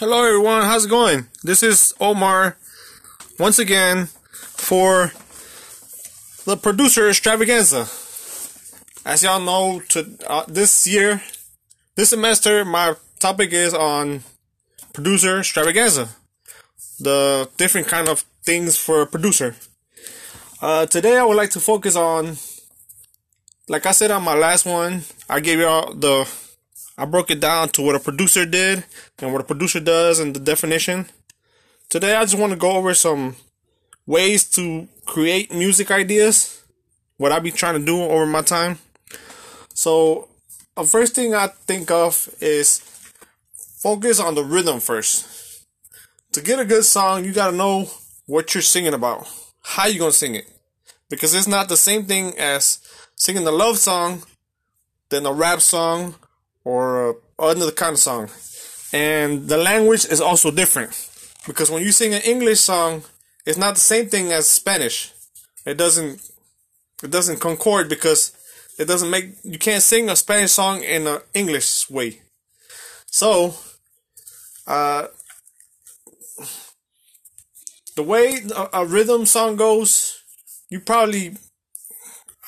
Hello, everyone. How's it going? This is Omar once again for the producer extravaganza. As y'all know, to uh, this year, this semester, my topic is on producer extravaganza, the different kind of things for a producer. Uh, today, I would like to focus on, like I said on my last one, I gave y'all the I broke it down to what a producer did and what a producer does and the definition. Today, I just want to go over some ways to create music ideas, what I be trying to do over my time. So, the first thing I think of is focus on the rhythm first. To get a good song, you gotta know what you're singing about, how you gonna sing it, because it's not the same thing as singing a love song, then a rap song, or uh, another kind of song. And the language is also different because when you sing an English song, it's not the same thing as Spanish. It doesn't it doesn't concord because it doesn't make you can't sing a Spanish song in an English way. So, uh, the way a, a rhythm song goes, you probably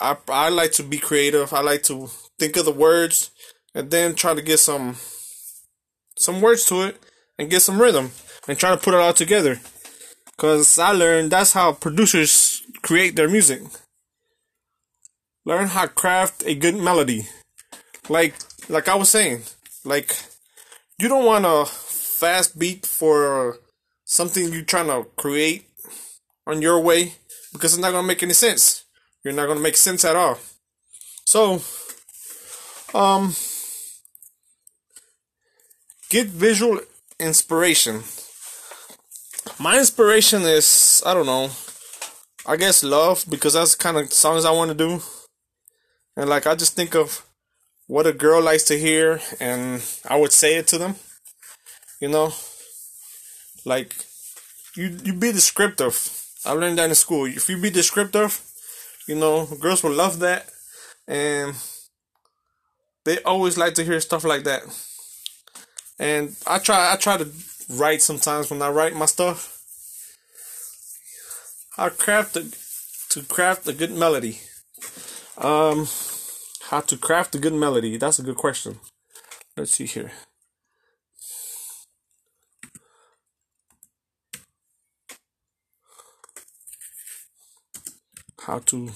I I like to be creative. I like to think of the words and then try to get some some words to it and get some rhythm and try to put it all together. Cause I learned that's how producers create their music. Learn how to craft a good melody. Like like I was saying, like you don't want a fast beat for something you're trying to create on your way because it's not gonna make any sense. You're not gonna make sense at all. So, um, get visual inspiration. My inspiration is I don't know. I guess love because that's kind of songs I want to do. And like I just think of what a girl likes to hear and I would say it to them. You know? Like you you be descriptive. I learned that in school. If you be descriptive, you know, girls will love that and they always like to hear stuff like that. And I try I try to write sometimes when I write my stuff. I craft a, to craft a good melody. Um, how to craft a good melody? That's a good question. Let's see here. How to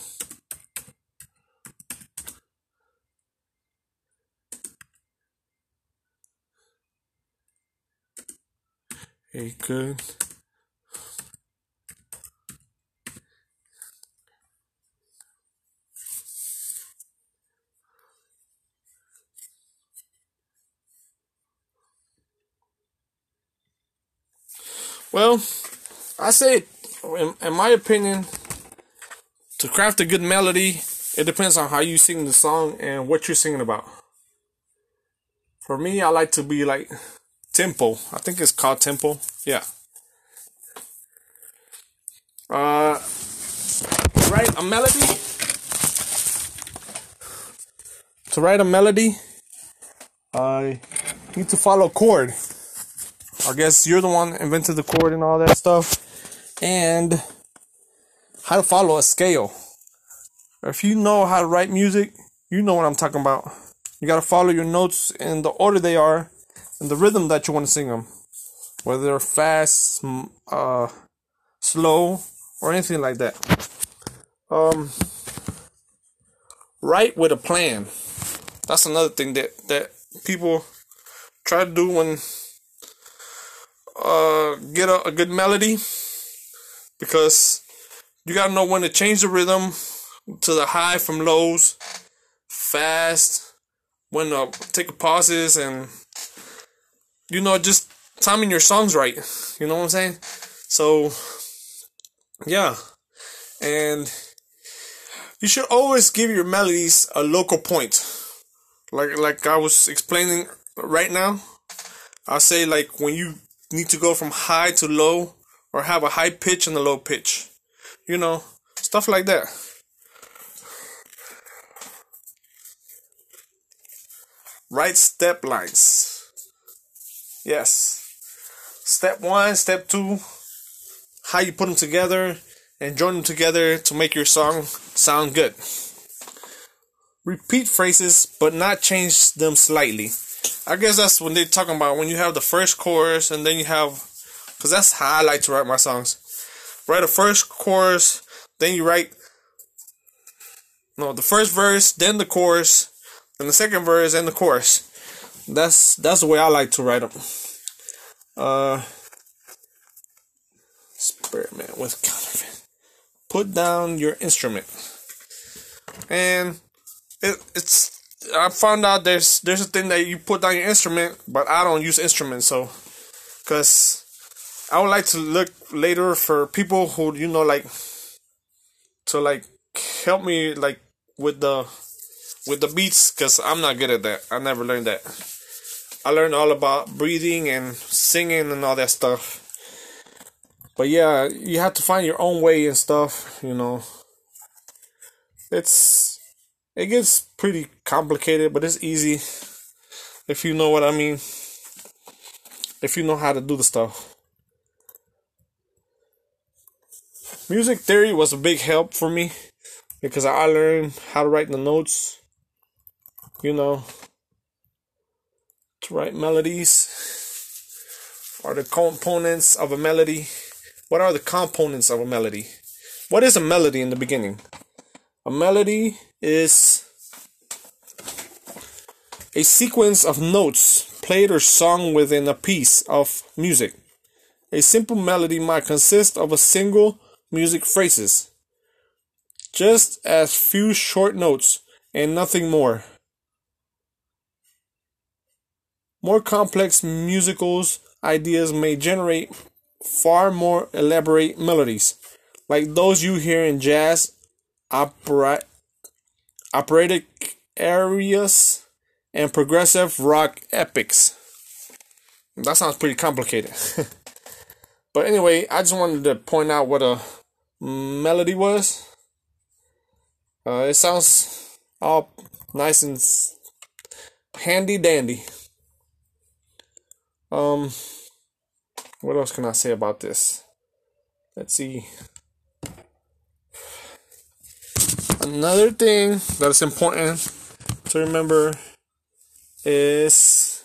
good Well, I say, in, in, my opinion, to craft a good melody, it depends on how you sing the song and what you're singing about. For me, I like to be like tempo. I think it's called tempo. Yeah. Uh, write a melody. To write a melody, I need to follow a chord. I guess you're the one invented the chord and all that stuff. And how to follow a scale. If you know how to write music, you know what I'm talking about. You gotta follow your notes in the order they are and the rhythm that you want to sing them, whether they're fast, uh, slow, or anything like that. Um, write with a plan. That's another thing that that people try to do when uh, get a, a good melody because you gotta know when to change the rhythm to the high from lows fast when to take a pauses and you know, just timing your songs right. You know what I'm saying? So, yeah. And you should always give your melodies a local point. Like like I was explaining right now. I'll say like when you need to go from high to low or have a high pitch and a low pitch. You know, stuff like that. Right step lines. Yes. step one, step two, how you put them together and join them together to make your song sound good. Repeat phrases, but not change them slightly. I guess that's when they're talking about when you have the first chorus and then you have, because that's how I like to write my songs. Write a first chorus, then you write, no, the first verse, then the chorus, and the second verse, and the chorus. That's that's the way I like to write them. Uh, experiment with counterfeit. Put down your instrument, and it, it's. I found out there's there's a thing that you put down your instrument, but I don't use instruments, so because I would like to look later for people who you know like to like help me like with the with the beats because I'm not good at that. I never learned that. I learned all about breathing and singing and all that stuff. But yeah, you have to find your own way and stuff, you know. It's it gets pretty complicated, but it's easy if you know what I mean. If you know how to do the stuff. Music theory was a big help for me because I learned how to write the notes, you know, to write melodies are the components of a melody. What are the components of a melody? What is a melody in the beginning? A melody is a sequence of notes played or sung within a piece of music. A simple melody might consist of a single music phrases, just as few short notes and nothing more. More complex musicals ideas may generate far more elaborate melodies, like those you hear in jazz, opera, operatic arias, and progressive rock epics. That sounds pretty complicated. but anyway, I just wanted to point out what a melody was. Uh, it sounds all nice and handy dandy. Um, what else can I say about this? Let's see. Another thing that is important to remember is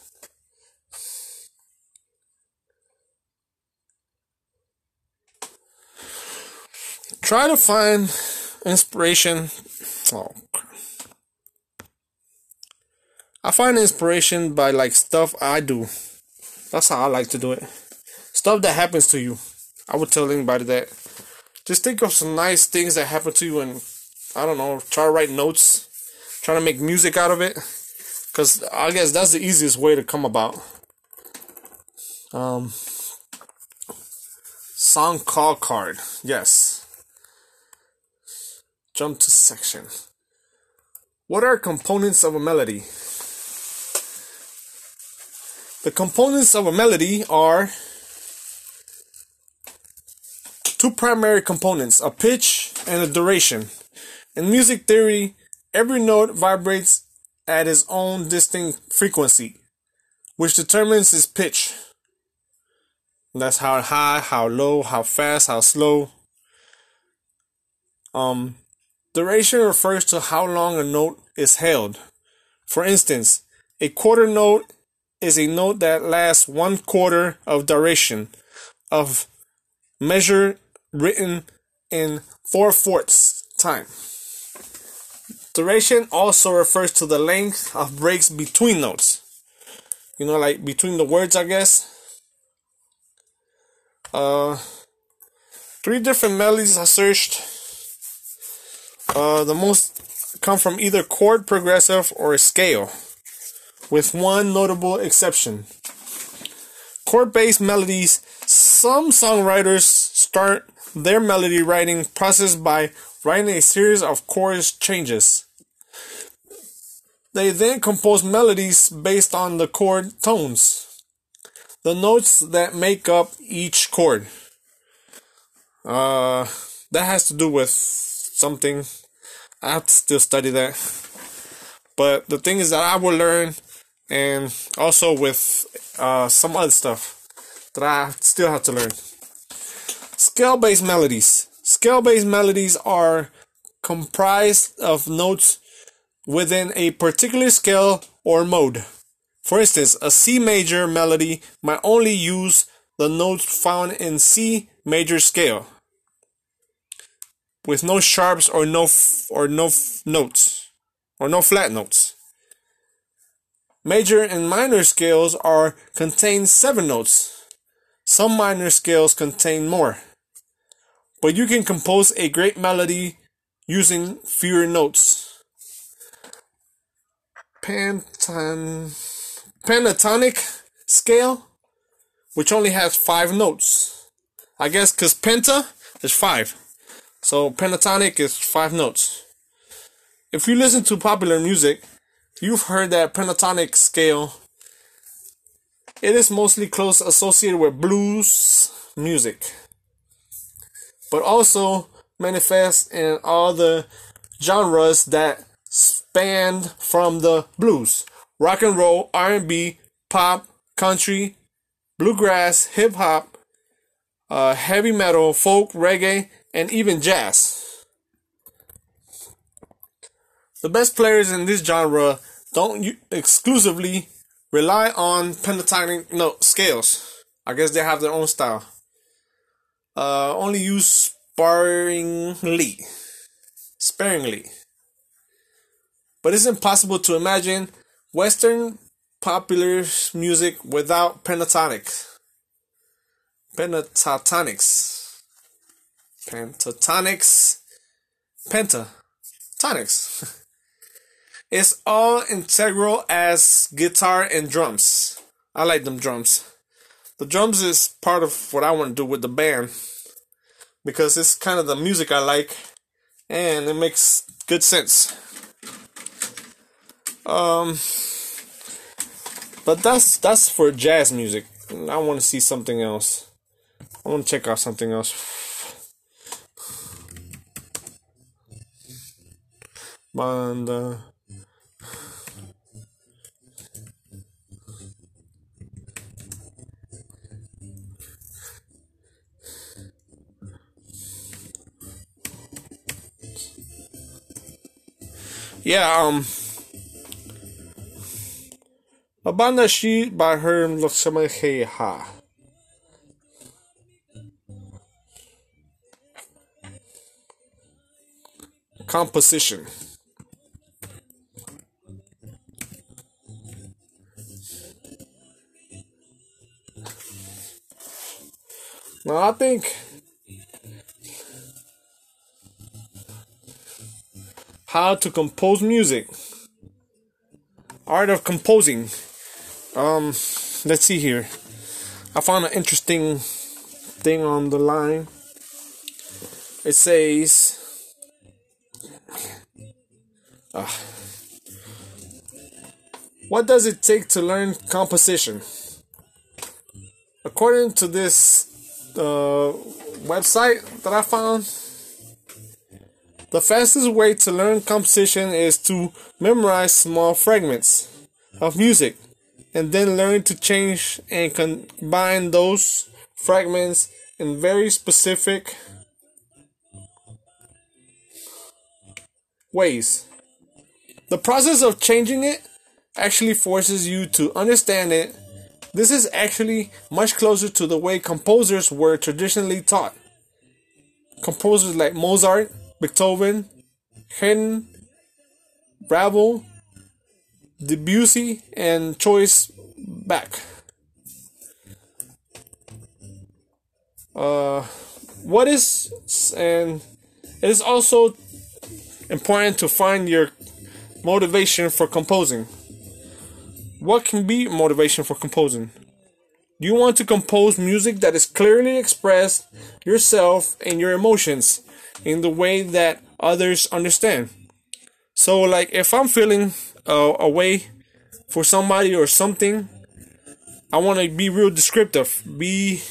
try to find inspiration. Oh, I find inspiration by like stuff I do. That's how I like to do it. Stuff that happens to you. I would tell anybody that. Just think of some nice things that happen to you and I don't know, try to write notes, try to make music out of it. Cause I guess that's the easiest way to come about. Um song call card. Yes. Jump to section. What are components of a melody? The components of a melody are two primary components, a pitch and a duration. In music theory, every note vibrates at its own distinct frequency, which determines its pitch. That's how high, how low, how fast, how slow. Um, duration refers to how long a note is held. For instance, a quarter note is a note that lasts one quarter of duration of measure written in four fourths time. Duration also refers to the length of breaks between notes. You know, like between the words, I guess. Uh, three different melodies I searched. Uh, the most come from either chord progressive or a scale with one notable exception. Chord based melodies, some songwriters start their melody writing process by writing a series of chord changes. They then compose melodies based on the chord tones, the notes that make up each chord. Uh, that has to do with something. I have to still study that. But the thing is that I will learn and also with uh, some other stuff. that I still have to learn. Scale based melodies. Scale based melodies are comprised of notes within a particular scale or mode. For instance, a C major melody might only use the notes found in C major scale with no sharps or no f- or no f- notes or no flat notes. Major and minor scales are contain seven notes. Some minor scales contain more. But you can compose a great melody using fewer notes. Pentan pentatonic scale, which only has five notes. I guess because penta is five. So pentatonic is five notes. If you listen to popular music, you've heard that pentatonic scale. It is mostly close associated with blues music, but also manifests in all the genres that span from the blues, rock and roll, R&B, pop, country, bluegrass, hip hop, uh, heavy metal, folk, reggae, and even jazz. The best players in this genre don't you exclusively rely on pentatonic note scales. I guess they have their own style. Uh, only use sparingly. Sparingly. But it's impossible to imagine Western popular music without pentatonic. Pentatonics. Pentatonics. Pentatonics. It's all integral as guitar and drums. I like them drums. The drums is part of what I want to do with the band because it's kind of the music I like and it makes good sense. Um, but that's that's for jazz music. I want to see something else. I want to check out something else. Banda. Yeah, um a banda she by her ha. Composition. Now I think how to compose music. Art of composing. Um let's see here. I found an interesting thing on the line. It says uh, what does it take to learn composition? According to this uh, website that i found the fastest way to learn composition is to memorize small fragments of music and then learn to change and combine those fragments in very specific ways. The process of changing it actually forces you to understand it. This is actually much closer to the way composers were traditionally taught. Composers like Mozart Beethoven, Haydn, Ravel, Debussy, and Choice Bach. Uh, what is and it is also important to find your motivation for composing. What can be motivation for composing? Do you want to compose music that is clearly expressed yourself and your emotions in the way that others understand. So, like, if I'm feeling uh, a way for somebody or something, I want to be real descriptive. Be,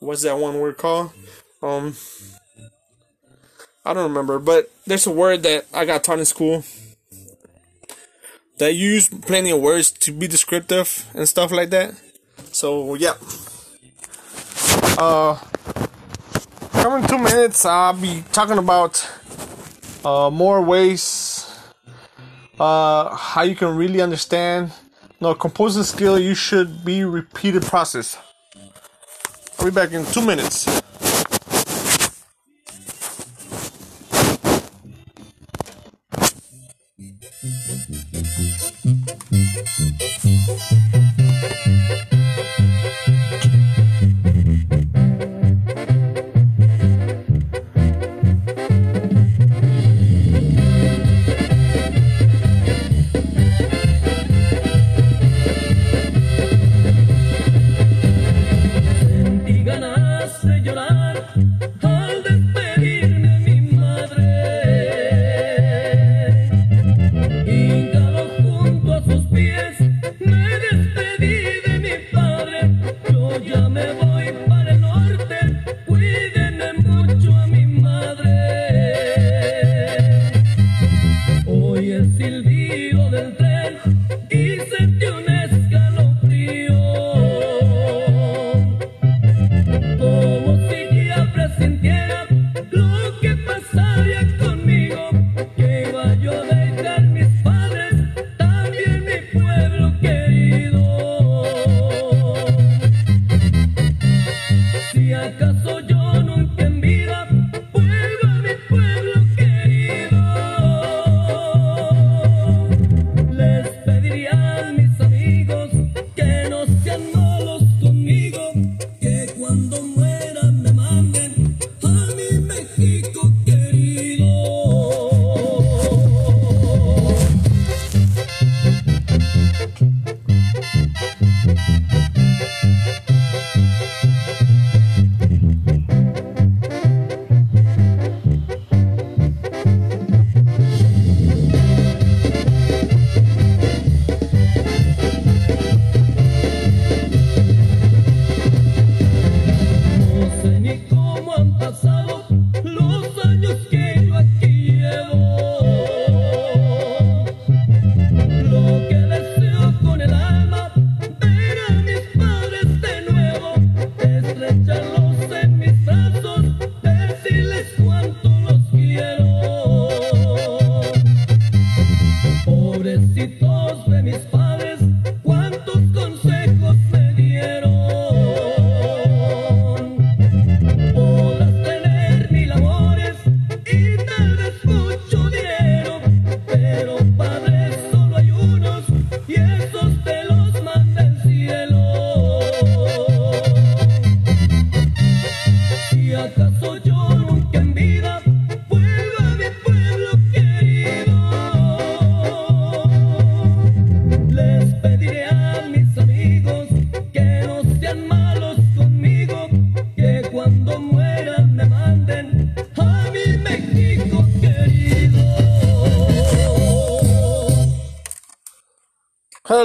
what's that one word called? Um, I don't remember, but there's a word that I got taught in school that use plenty of words to be descriptive and stuff like that. So, yeah. Uh, coming two minutes, I'll be talking about uh, more ways uh, how you can really understand. No composing skill. You should be repeated process. I'll be back in two minutes.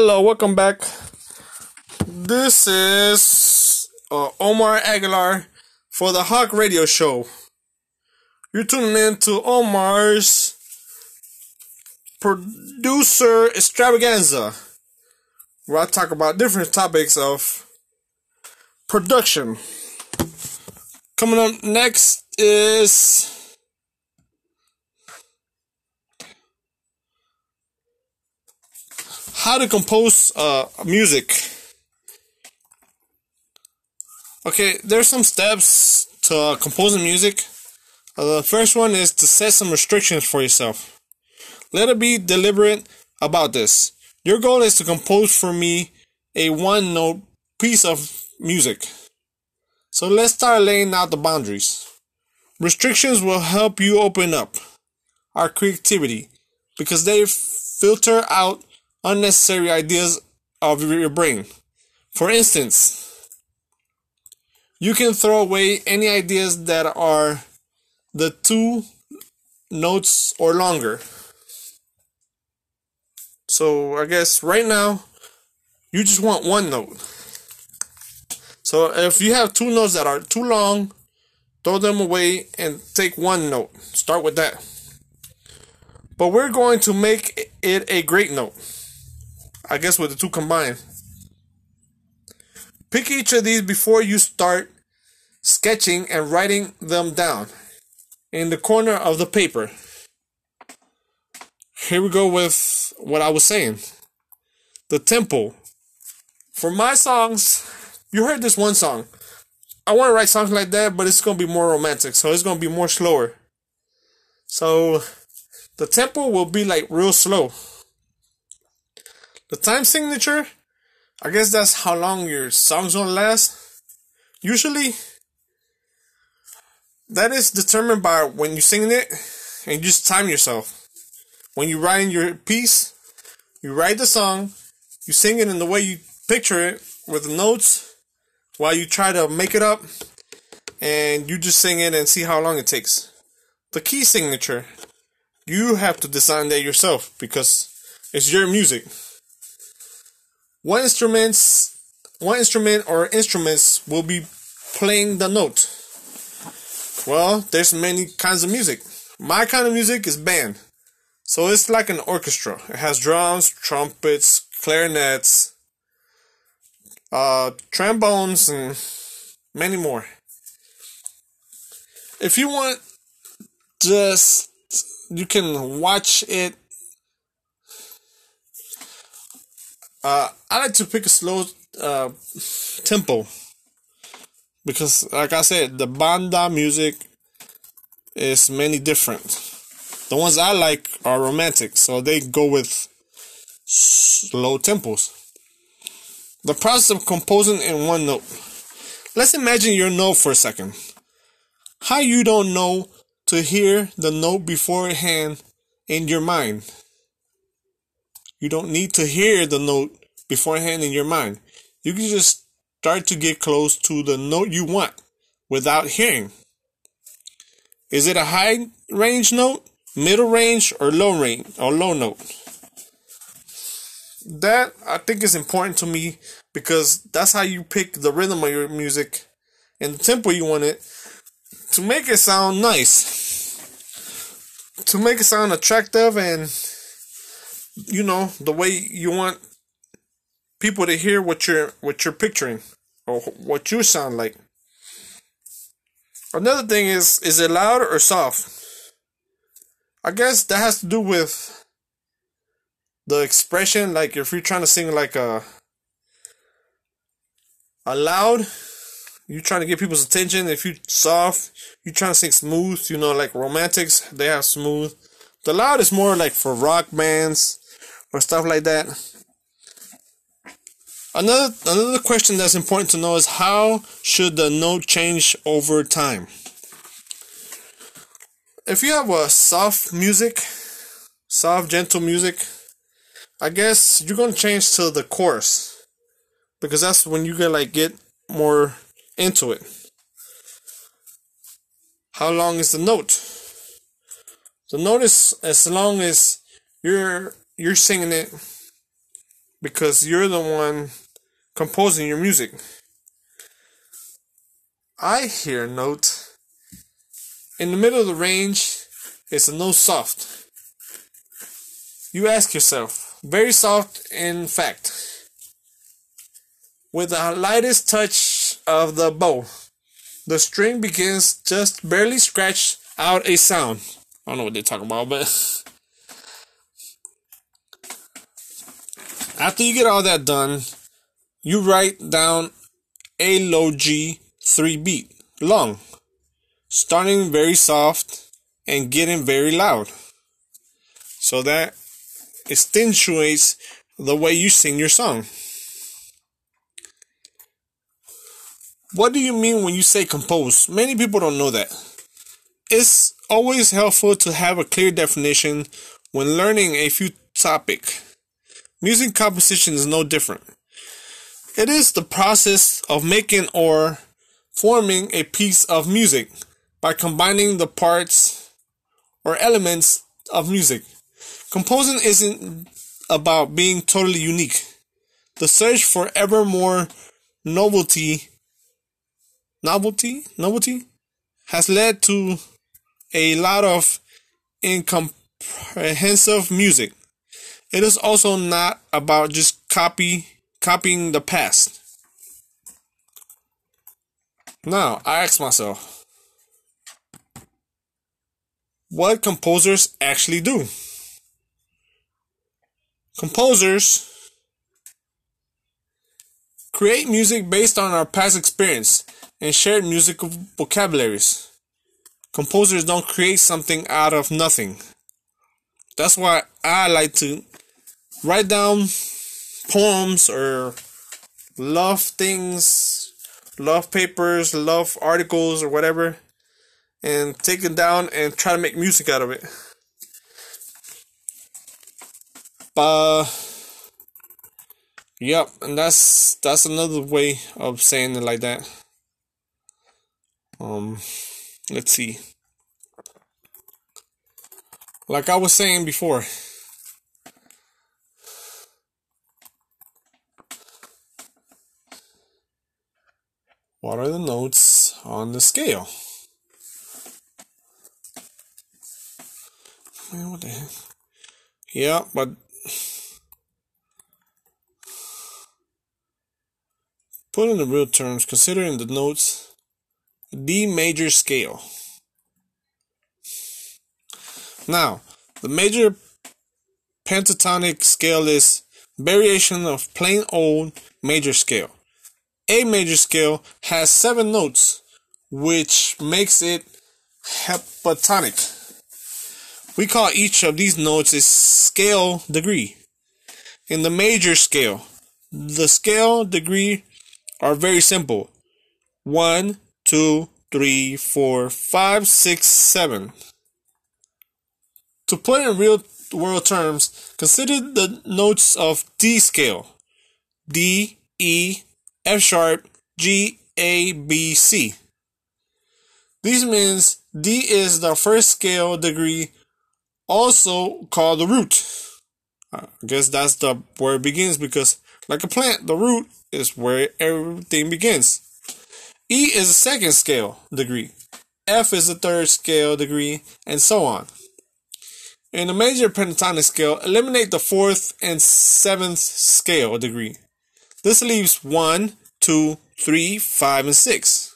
Hello, welcome back. This is uh, Omar Aguilar for the Hawk Radio Show. You're tuning in to Omar's producer extravaganza, where I talk about different topics of production. Coming up next is how to compose uh, music. Okay, there's some steps to uh, composing music. Uh, the first one is to set some restrictions for yourself. Let it be deliberate about this. Your goal is to compose for me a one note piece of music. So let's start laying out the boundaries. Restrictions will help you open up our creativity because they filter out unnecessary ideas of your brain. For instance, you can throw away any ideas that are the two notes or longer. So I guess right now you just want one note. So if you have two notes that are too long, throw them away and take one note. Start with that. But we're going to make it a great note. I guess with the two combined. Pick each of these before you start sketching and writing them down in the corner of the paper. Here we go with what I was saying. The tempo. For my songs, you heard this one song. I want to write songs like that, but it's going to be more romantic, so it's going to be more slower. So the tempo will be like real slow. The time signature, I guess that's how long your song's gonna last. Usually, that is determined by when you're singing it and you just time yourself. When you write your piece, you write the song, you sing it in the way you picture it with the notes while you try to make it up and you just sing it and see how long it takes. The key signature, you have to design that yourself because it's your music. One instruments, one instrument or instruments will be playing the note. Well, there's many kinds of music. My kind of music is band. So it's like an orchestra. It has drums, trumpets, clarinets, uh, trombones, and many more. If you want, just you can watch it Uh, I like to pick a slow uh, tempo because, like I said, the banda music is many different. The ones I like are romantic, so they go with slow tempos. The process of composing in one note. Let's imagine your note for a second. How you don't know to hear the note beforehand in your mind. You don't need to hear the note beforehand in your mind. You can just start to get close to the note you want without hearing. Is it a high range note, middle range, or low range or low note? That I think is important to me because that's how you pick the rhythm of your music and the tempo you want it to make it sound nice. To make it sound attractive and you know the way you want people to hear what you're what you're picturing or what you sound like. Another thing is is it loud or soft? I guess that has to do with the expression like if you're trying to sing like a a loud you're trying to get people's attention if you soft you're trying to sing smooth you know like romantics they have smooth the loud is more like for rock bands or stuff like that. Another another question that's important to know is how should the note change over time? If you have a soft music, soft gentle music, I guess you're gonna change to the chorus because that's when you can like get more into it. How long is the note? The notice as long as you're you're singing it because you're the one composing your music. I hear a note in the middle of the range. It's a note soft. You ask yourself, very soft in fact, with the lightest touch of the bow, the string begins just barely scratch out a sound. I don't know what they're talking about, but After you get all that done, you write down a low G 3 beat long, starting very soft and getting very loud. So that accentuates the way you sing your song. What do you mean when you say compose? Many people don't know that. It's always helpful to have a clear definition when learning a few topic. Music composition is no different. It is the process of making or forming a piece of music by combining the parts or elements of music. Composing isn't about being totally unique. The search for ever more novelty novelty novelty has led to a lot of incomprehensive music it is also not about just copy copying the past. Now, I ask myself, what composers actually do? Composers create music based on our past experience and shared musical vocabularies. Composers don't create something out of nothing. That's why I like to write down poems or love things, love papers, love articles, or whatever, and take it down and try to make music out of it. But yep, and that's that's another way of saying it like that. Um, let's see. Like I was saying before. What are the notes on the scale? Man, what the heck? Yeah, but put in the real terms, considering the notes D major scale. Now, the major pentatonic scale is variation of plain old major scale. A major scale has seven notes, which makes it heptatonic. We call each of these notes a scale degree. In the major scale, the scale degree are very simple. One, two, three, four, five, six, seven. To put in real world terms, consider the notes of D scale D, E, F sharp, G, A, B, C. This means D is the first scale degree, also called the root. Uh, I guess that's the where it begins because, like a plant, the root is where everything begins. E is a second scale degree, F is a third scale degree, and so on. In the major pentatonic scale, eliminate the fourth and seventh scale degree. This leaves 1, 2, 3, 5, and 6.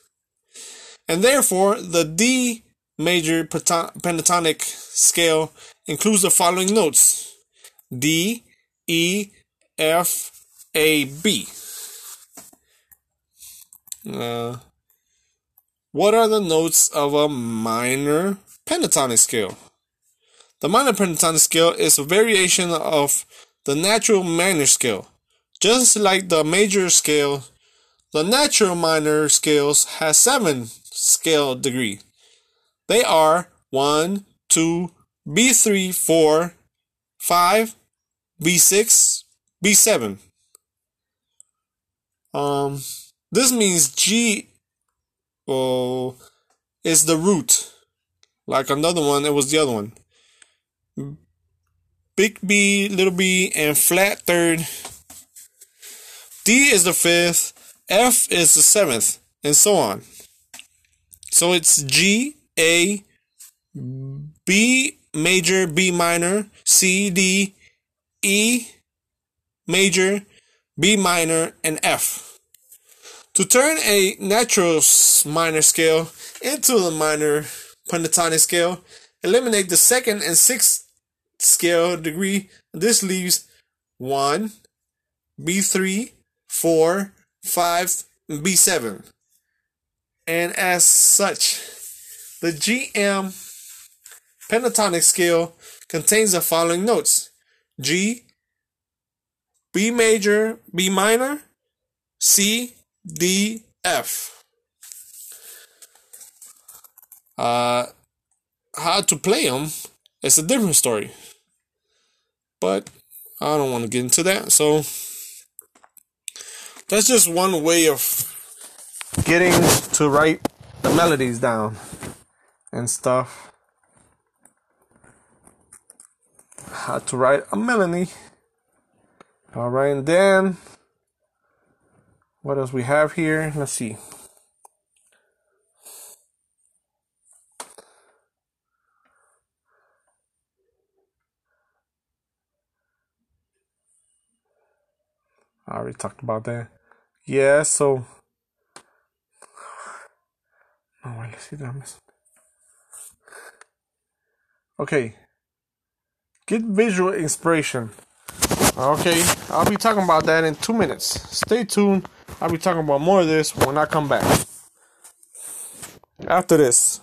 And therefore, the D major pentatonic scale includes the following notes D, E, F, A, B. Uh, what are the notes of a minor pentatonic scale? The minor pentatonic scale is a variation of the natural minor scale. Just like the major scale, the natural minor scales has seven scale degree. They are 1, 2, B3, 4, 5, B6, B7. Um, this means G oh, is the root. Like another one, it was the other one big B, little b, and flat third. D is the fifth, F is the seventh, and so on. So it's G, A, B major, B minor, C, D, E major, B minor, and F. To turn a natural minor scale into the minor pentatonic scale, eliminate the second and sixth scale degree. This leaves 1, B3, 4, 5, B7. And as such, the GM pentatonic scale contains the following notes G, B major, B minor, C, D, F. Uh, how to play them is a different story. But I don't want to get into that. So that's just one way of getting to write the melodies down and stuff. How to write a melody. Alright, and then what else we have here? Let's see. I already talked about that. Yeah, so No, vale, sí, dame Okay. Get visual inspiration. Okay, I'll be talking about that in two minutes. Stay tuned. I'll be talking about more of this when I come back. After this.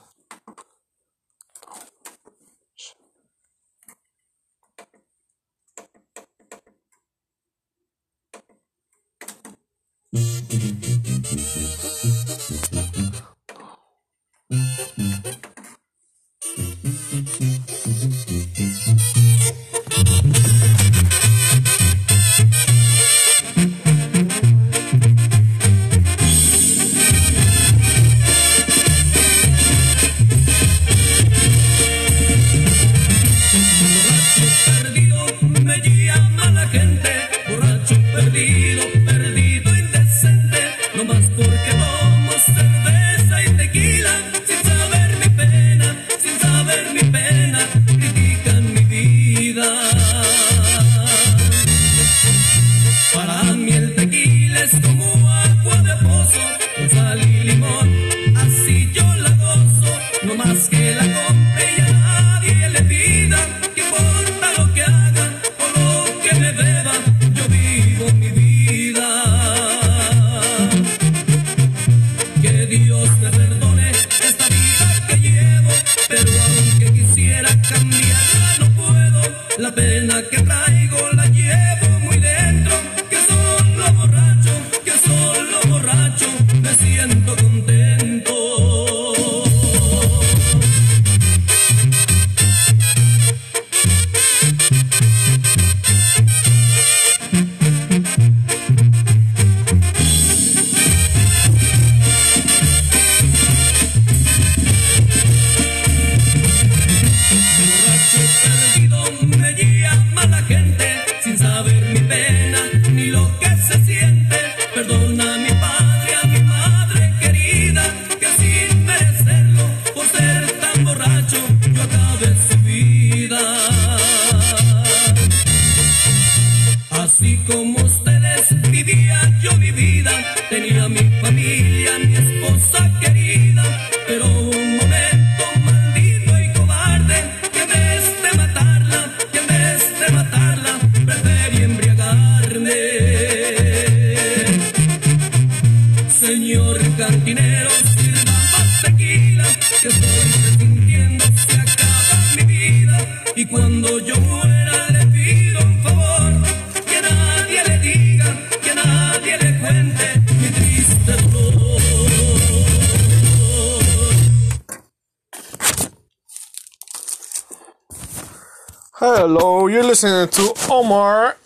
Listening to Omar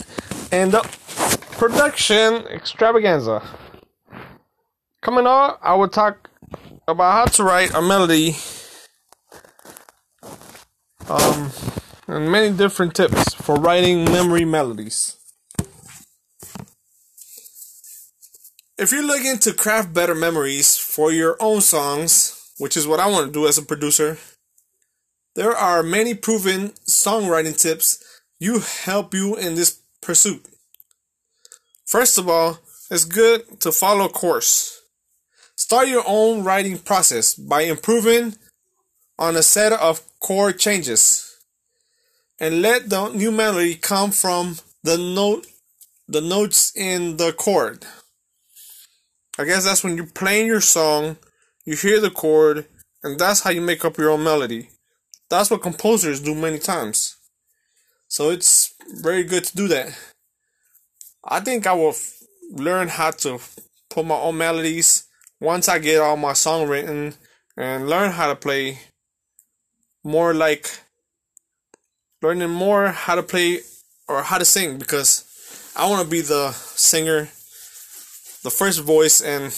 and the production extravaganza. Coming up, I will talk about how to write a melody um, and many different tips for writing memory melodies. If you're looking to craft better memories for your own songs, which is what I want to do as a producer, there are many proven songwriting tips you help you in this pursuit. First of all, it's good to follow a course. Start your own writing process by improving on a set of chord changes and let the new melody come from the note the notes in the chord. I guess that's when you're playing your song, you hear the chord, and that's how you make up your own melody. That's what composers do many times. So it's very good to do that. I think I will learn how to put my own melodies once I get all my song written and learn how to play more like learning more how to play or how to sing because I want to be the singer, the first voice, and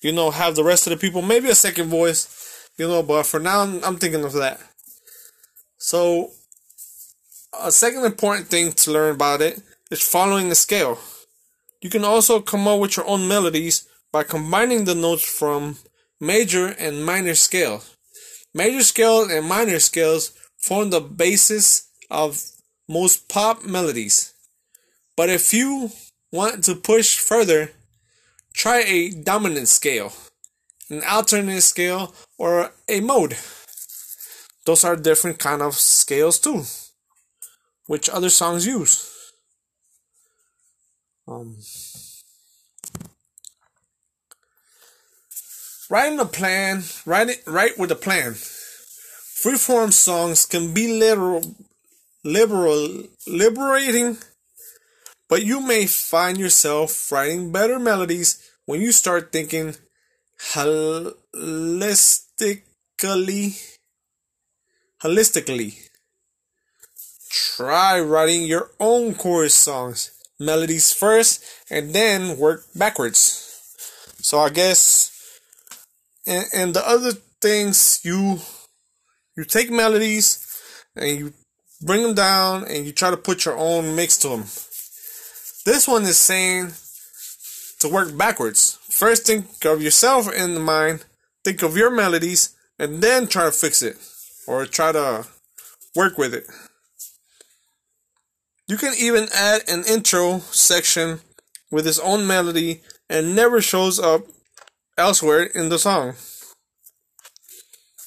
you know, have the rest of the people maybe a second voice, you know, but for now I'm thinking of that. So, a second important thing to learn about it is following a scale. You can also come up with your own melodies by combining the notes from major and minor scale. Major scales and minor scales form the basis of most pop melodies. But if you want to push further, try a dominant scale. an alternate scale, or a mode. Those are different kind of scales too, which other songs use. Um, writing a plan, write it, write with a plan. Freeform songs can be literal, liberal, liberating, but you may find yourself writing better melodies when you start thinking holistically. Holistically. Try writing your own chorus songs, melodies first, and then work backwards. So I guess, and, and the other things you you take melodies and you bring them down and you try to put your own mix to them. This one is saying to work backwards. First, think of yourself in the mind, think of your melodies, and then try to fix it or try to work with it. You can even add an intro section with its own melody and never shows up elsewhere in the song.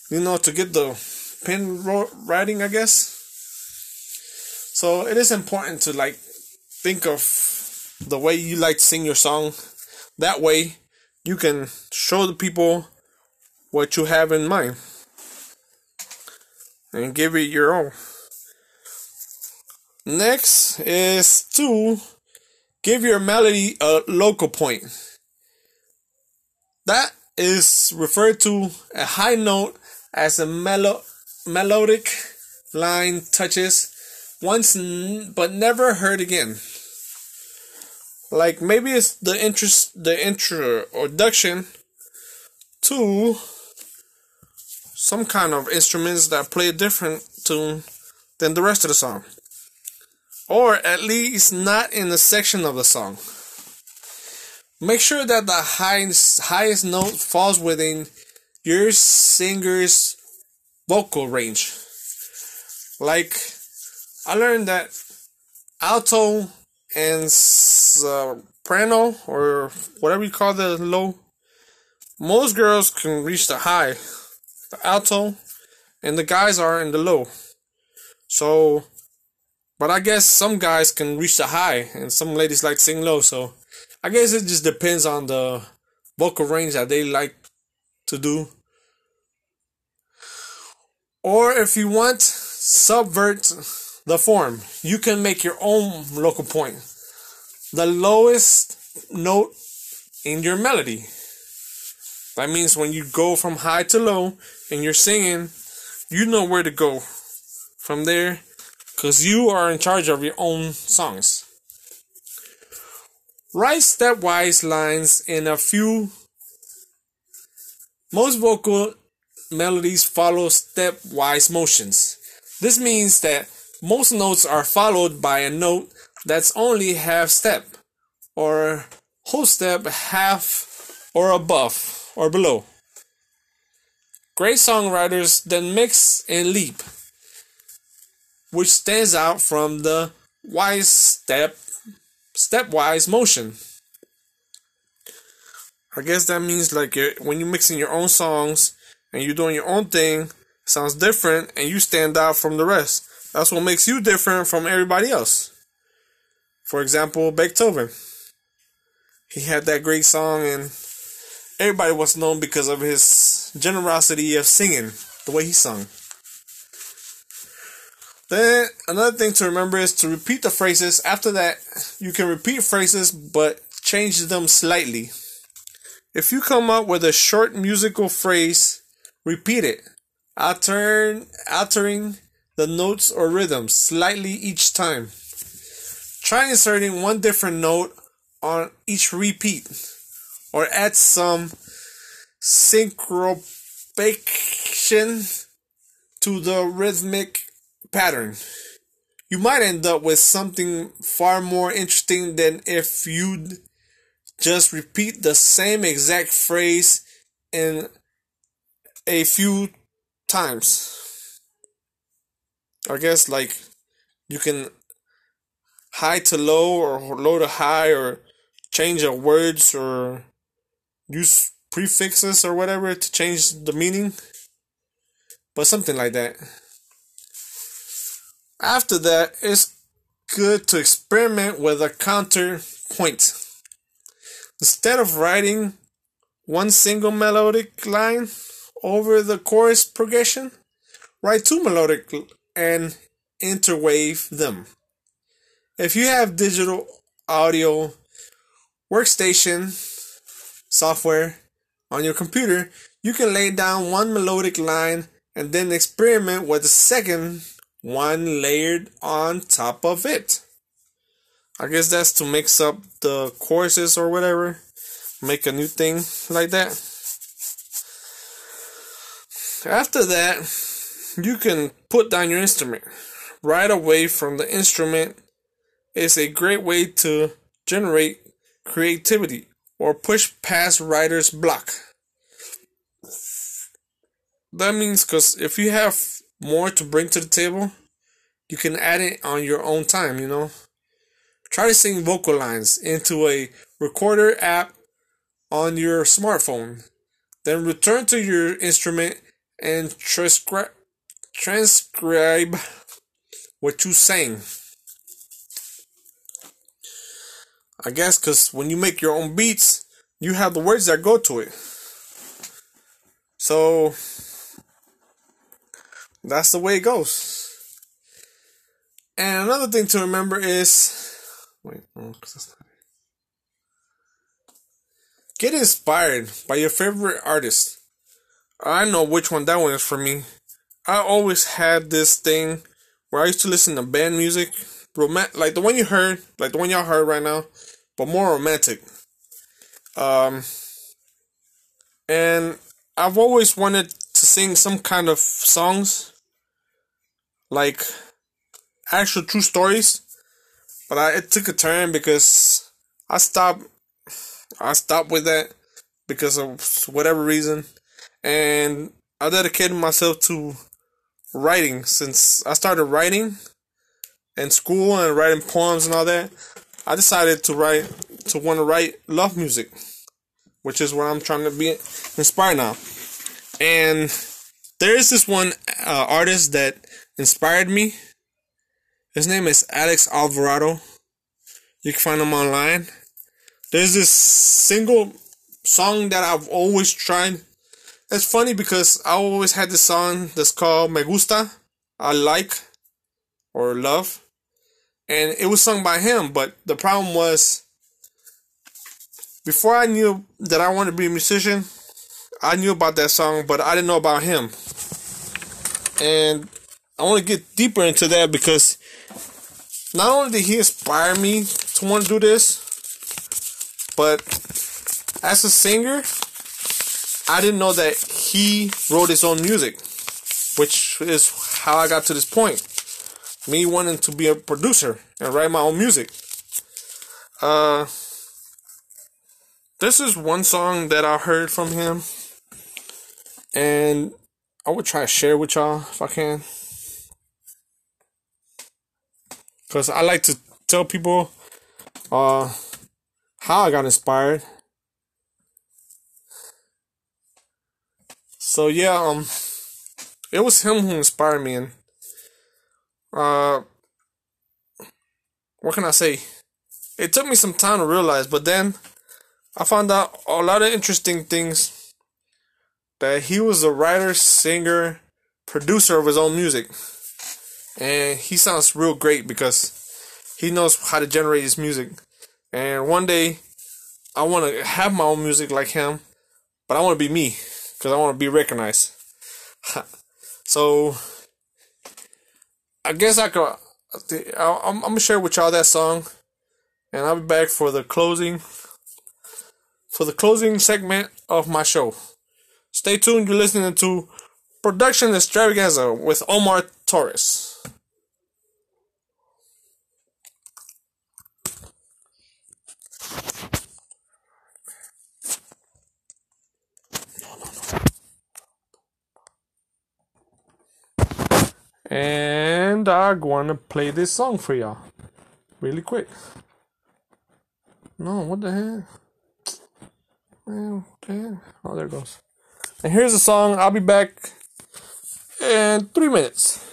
You know, to get the pin writing, I guess. So it is important to like think of the way you like to sing your song. That way, you can show the people what you have in mind and give it your own. Next is to give your melody a local point. That is referred to a high note as a melo- melodic line touches once n- but never heard again. Like maybe it's the interest the introduction to some kind of instruments that play a different tune than the rest of the song or at least not in the section of the song. Make sure that the highest, highest note falls within your singer's vocal range. Like, I learned that alto and soprano, or whatever you call the low, most girls can reach the high, the alto, and the guys are in the low. So, but I guess some guys can reach the high, and some ladies like sing low. So I guess it just depends on the vocal range that they like to do. Or if you want, subvert the form. You can make your own local point. The lowest note in your melody. That means when you go from high to low and you're singing, you know where to go. From there, because you are in charge of your own songs. Write stepwise lines in a few. Most vocal melodies follow stepwise motions. This means that most notes are followed by a note that's only half step, or whole step, half, or above, or below. Great songwriters then mix and leap which stands out from the wise step stepwise motion. I guess that means like when you're mixing your own songs and you're doing your own thing, sounds different and you stand out from the rest. That's what makes you different from everybody else. For example, Beethoven. He had that great song and everybody was known because of his generosity of singing, the way he sung. Then another thing to remember is to repeat the phrases. After that, you can repeat phrases but change them slightly. If you come up with a short musical phrase, repeat it, alter, altering the notes or rhythms slightly each time. Try inserting one different note on each repeat, or add some syncopation to the rhythmic pattern. You might end up with something far more interesting than if you'd just repeat the same exact phrase in a few times. I guess like you can high to low or low to high or change the words or use prefixes or whatever to change the meaning. But something like that. After that, it's good to experiment with a counterpoint. Instead of writing one single melodic line over the chorus progression, write two melodic and interwave them. If you have digital audio workstation software on your computer, you can lay down one melodic line and then experiment with the second one layered on top of it. I guess that's to mix up the courses or whatever, make a new thing like that. After that, you can put down your instrument right away from the instrument is a great way to generate creativity or push past writer's block. That means because if you have more to bring to the table, you can add it on your own time, you know. Try to sing vocal lines into a recorder app on your smartphone. Then return to your instrument and transcri- transcribe what you sang. I guess because when you make your own beats, you have the words that go to it. So that's the way it goes. And another thing to remember is wait, get inspired by your favorite artist. I know which one that one is for me. I always had this thing where I used to listen to band music, romant like the one you heard, like the one y'all heard right now, but more romantic. Um, and I've always wanted to sing some kind of songs, like actual true stories, but I, it took a turn because I stopped. I stopped with that because of whatever reason, and I dedicated myself to writing since I started writing in school and writing poems and all that. I decided to write to want to write love music, which is what I'm trying to be inspired now. And there is this one uh, artist that inspired me. His name is Alex Alvarado. You can find him online. There's this single song that I've always tried it's funny because I always had this song that's called Me Gusta, I like or love, and it was sung by him. But the problem was, before I knew that I wanted to be a musician, I knew about that song, but I didn't know about him. And I want to get deeper into that because not only did he inspire me to want to do this, but as a singer, I didn't know that he wrote his own music, which is how I got to this point. Me wanting to be a producer and write my own music. Uh, this is one song that I heard from him, and I would try to share with y'all if I can. Because I like to tell people uh, how I got inspired So yeah, um, it was him who inspired me, and uh, what can I say? It took me some time to realize, but then I found out a lot of interesting things. That he was a writer, singer, producer of his own music, and he sounds real great because he knows how to generate his music. And one day, I want to have my own music like him, but I want to be me because I want to be recognized. so I guess I could. I'm, I'm gonna share with y'all that song, and I'll be back for the closing. For the closing segment of my show. Stay tuned. You're listening to Production Extravaganza with Omar Torres. And I'm gonna play this song for y'all. Really quick. No, what the heck? Okay. Oh, there it goes. And here's the song. I'll be back in three minutes.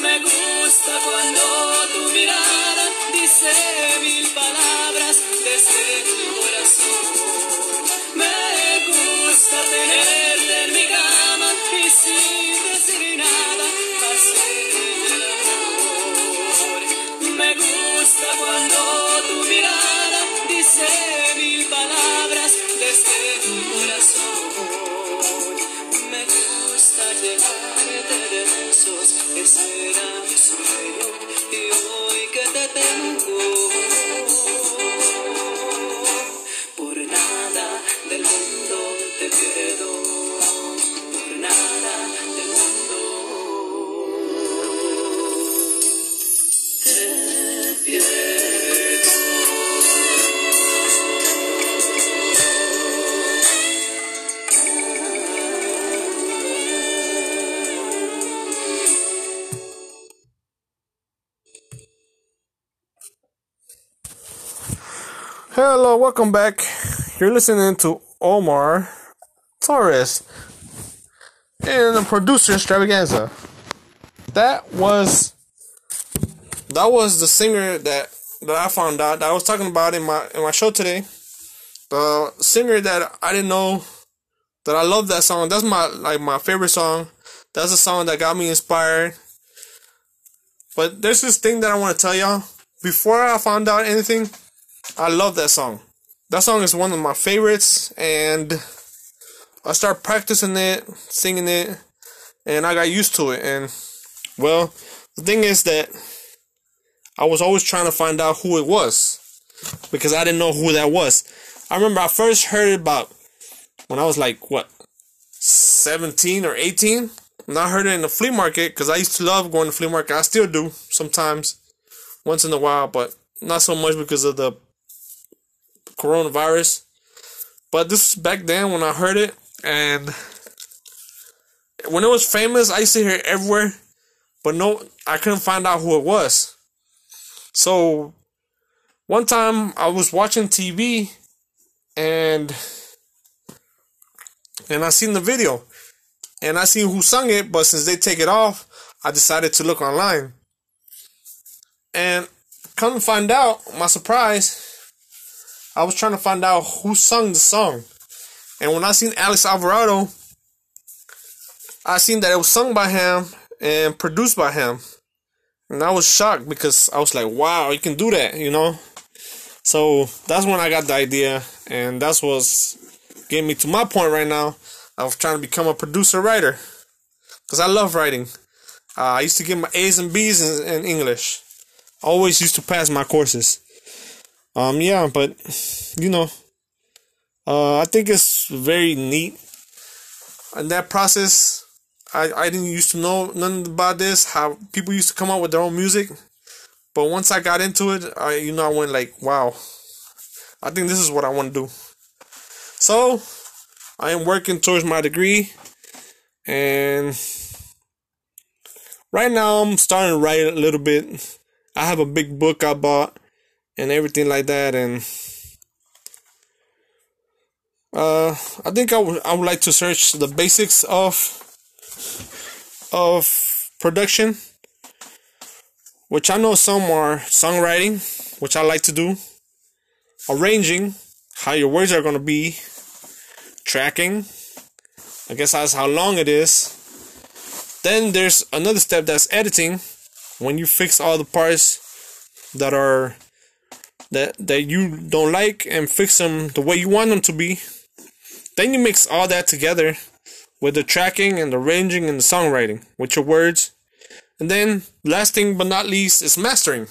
Me gusta cuando tu mirada dice mil palabras desde mi corazón. Me gusta tener. Welcome back. You're listening to Omar Torres and the producer extravaganza. That was that was the singer that that I found out that I was talking about in my in my show today. The singer that I didn't know that I love that song. That's my like my favorite song. That's a song that got me inspired. But there's this thing that I want to tell y'all. Before I found out anything, I love that song. That song is one of my favorites, and I started practicing it, singing it, and I got used to it. And well, the thing is that I was always trying to find out who it was because I didn't know who that was. I remember I first heard it about when I was like what 17 or 18. And I heard it in the flea market because I used to love going to flea market. I still do sometimes, once in a while, but not so much because of the coronavirus. But this was back then when I heard it, and when it was famous, I used to hear it everywhere, but no, I couldn't find out who it was. So one time I was watching TV, and and I seen the video, and I seen who sung it. But since they take it off, I decided to look online, and come find out, my surprise I was trying to find out who sung the song. And when I seen Alex Alvarado, I seen that it was sung by him and produced by him. And I was shocked because I was like, wow, you can do that, you know? So that's when I got the idea, and that's what's getting me to my point right now of trying to become a producer writer. Because I love writing. Uh, I used to get my A's and B's in, in English. Always used to pass my courses. Um, yeah, but you know, uh, I think it's very neat. And that process, I, I didn't used to know nothing about this. How people used to come up with their own music, but once I got into it, I you know I went like, wow, I think this is what I want to do. So, I am working towards my degree, and right now I'm starting to write a little bit. I have a big book I bought and everything like that, and uh, I think I would I would like to search the basics of of production, which I know some are songwriting, which I like to do, arranging, how your words are gonna be, tracking. I guess that's how long it is. Then there's another step that's editing, when you fix all the parts that are that that you don't like and fix them the way you want them to be then you mix all that together with the tracking and the arranging and the songwriting with your words. And then, last thing but not least, is mastering.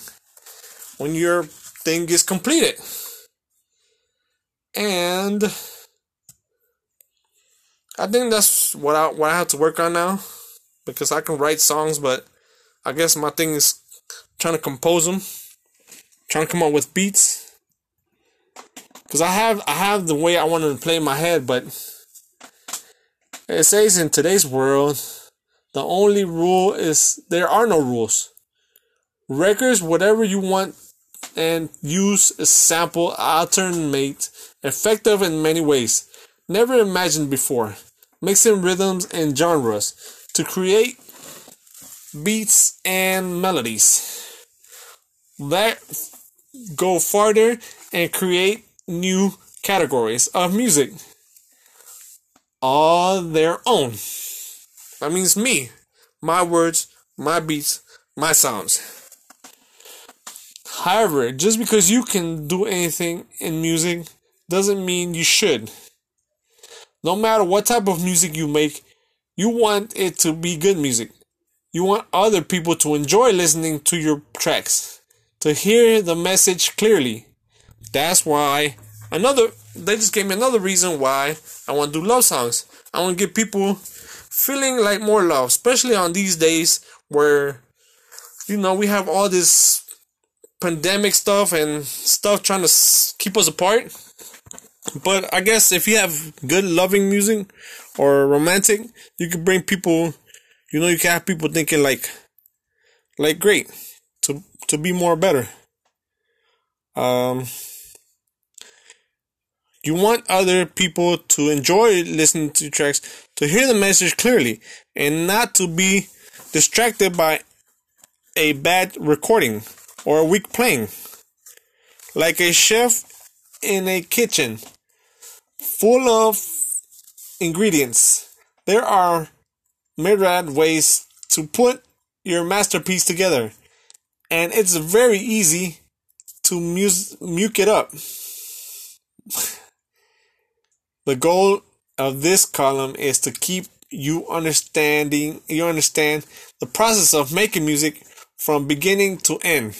When your thing is completed. And I think that's what I what I have to work on now because I can write songs, but I guess my thing is trying to compose them, trying to come up with beats because I have I have the way I want to play in my head, but it says in today's world, the only rule is there are no rules. Records, whatever you want, and use a sample, alternate, effective in many ways, never imagined before. Mixing rhythms and genres to create beats and melodies that go farther and create new categories of music. All their own. That means me, my words, my beats, my sounds. However, just because you can do anything in music doesn't mean you should. No matter what type of music you make, you want it to be good music. You want other people to enjoy listening to your tracks, to hear the message clearly, that's why another they just gave me another reason why I want to do love songs. I want to get people feeling like more love, especially on these days where you know we have all this pandemic stuff and stuff trying to keep us apart. But I guess if you have good loving music or romantic, you can bring people. You know, you can have people thinking like, like great to be more better. Um you want other people to enjoy listening to tracks, to hear the message clearly, and not to be distracted by a bad recording or a weak playing. Like a chef in a kitchen full of ingredients, there are myriad ways to put your masterpiece together, and it's very easy to muse, muke it up. The goal of this column is to keep you understanding you understand the process of making music from beginning to end.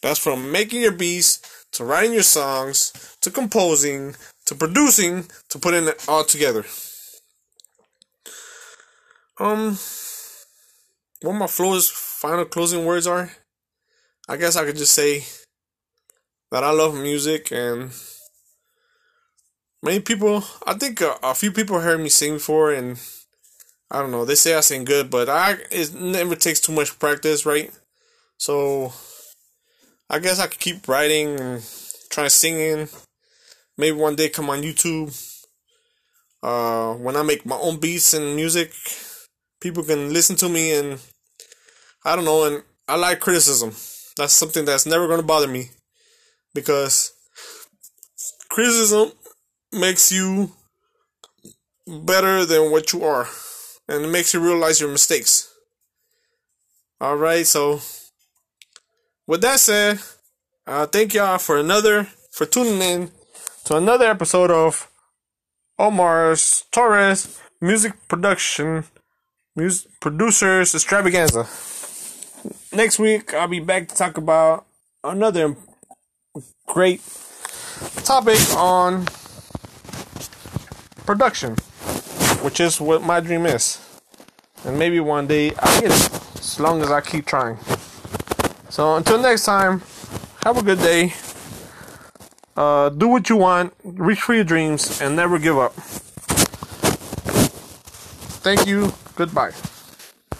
That's from making your beats to writing your songs to composing to producing to putting it all together. Um what my flow's final closing words are, I guess I could just say that I love music and many people, I think a, a, few people heard me sing before, and I don't know. They say I sing good, but I it never takes too much practice, right? So I guess I could keep writing and try singing. Maybe one day come on YouTube. Uh, when I make my own beats and music, people can listen to me, and I don't know. And I like criticism. That's something that's never gonna bother me because criticism makes you better than what you are, and it makes you realize your mistakes. All right, so with that said, uh, thank y'all for another for tuning in to another episode of Omar's Torres Music Production Music Producers Extravaganza. Next week, I'll be back to talk about another great topic on production, which is what my dream is. And maybe one day I'll get it, as long as I keep trying. So until next time, have a good day. Uh, do what you want, reach for your dreams, and never give up. Thank you. Goodbye.